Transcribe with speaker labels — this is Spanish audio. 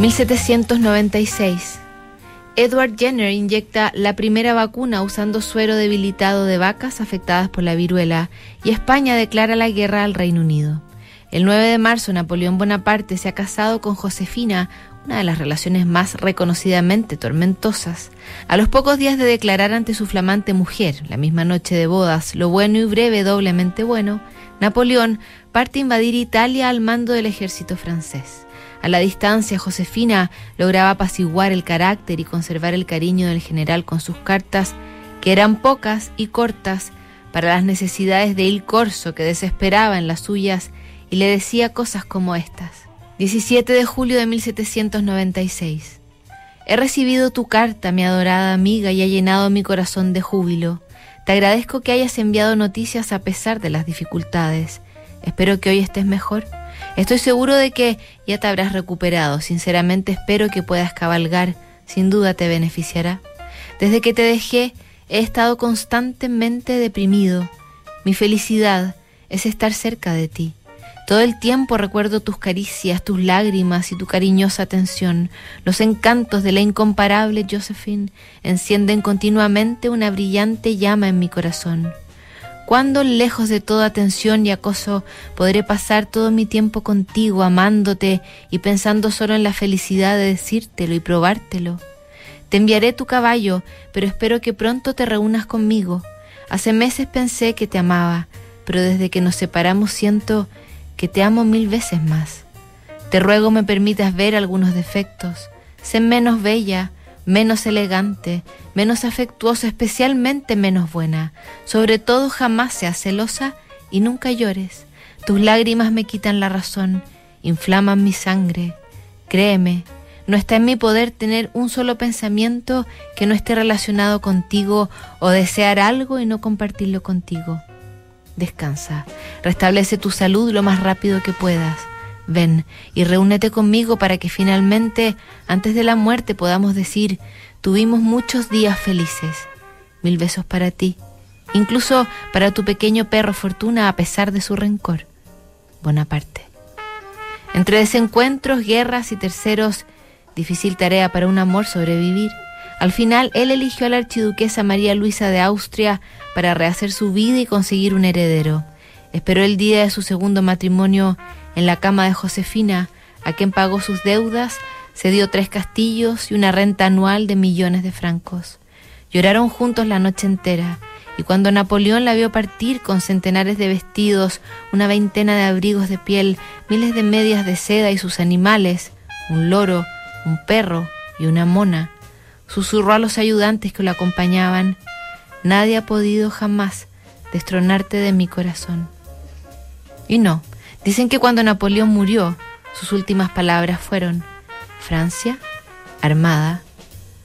Speaker 1: 1796. Edward Jenner inyecta la primera vacuna usando suero debilitado de vacas afectadas por la viruela y España declara la guerra al Reino Unido. El 9 de marzo Napoleón Bonaparte se ha casado con Josefina, una de las relaciones más reconocidamente tormentosas. A los pocos días de declarar ante su flamante mujer, la misma noche de bodas, lo bueno y breve doblemente bueno, Napoleón parte a invadir Italia al mando del ejército francés. A la distancia, Josefina lograba apaciguar el carácter y conservar el cariño del general con sus cartas, que eran pocas y cortas para las necesidades de Il Corso, que desesperaba en las suyas y le decía cosas como estas. 17 de julio de 1796. He recibido tu carta, mi adorada amiga, y ha llenado mi corazón de júbilo. Te agradezco que hayas enviado noticias a pesar de las dificultades. Espero que hoy estés mejor. Estoy seguro de que ya te habrás recuperado. Sinceramente espero que puedas cabalgar. Sin duda te beneficiará. Desde que te dejé he estado constantemente deprimido. Mi felicidad es estar cerca de ti. Todo el tiempo recuerdo tus caricias, tus lágrimas y tu cariñosa atención. Los encantos de la incomparable Josephine encienden continuamente una brillante llama en mi corazón. ¿Cuándo lejos de toda atención y acoso podré pasar todo mi tiempo contigo, amándote y pensando solo en la felicidad de decírtelo y probártelo? Te enviaré tu caballo, pero espero que pronto te reúnas conmigo. Hace meses pensé que te amaba, pero desde que nos separamos siento que te amo mil veces más. Te ruego me permitas ver algunos defectos. Sé menos bella, menos elegante, menos afectuosa, especialmente menos buena. Sobre todo jamás seas celosa y nunca llores. Tus lágrimas me quitan la razón, inflaman mi sangre. Créeme, no está en mi poder tener un solo pensamiento que no esté relacionado contigo o desear algo y no compartirlo contigo. Descansa, restablece tu salud lo más rápido que puedas. Ven y reúnete conmigo para que finalmente, antes de la muerte, podamos decir, tuvimos muchos días felices. Mil besos para ti, incluso para tu pequeño perro Fortuna a pesar de su rencor. Bonaparte. Entre desencuentros, guerras y terceros, difícil tarea para un amor sobrevivir. Al final, él eligió a la archiduquesa María Luisa de Austria para rehacer su vida y conseguir un heredero. Esperó el día de su segundo matrimonio en la cama de Josefina, a quien pagó sus deudas, se dio tres castillos y una renta anual de millones de francos. Lloraron juntos la noche entera, y cuando Napoleón la vio partir con centenares de vestidos, una veintena de abrigos de piel, miles de medias de seda y sus animales, un loro, un perro y una mona, susurró a los ayudantes que lo acompañaban, Nadie ha podido jamás destronarte de mi corazón. Y no, dicen que cuando Napoleón murió, sus últimas palabras fueron, Francia, armada,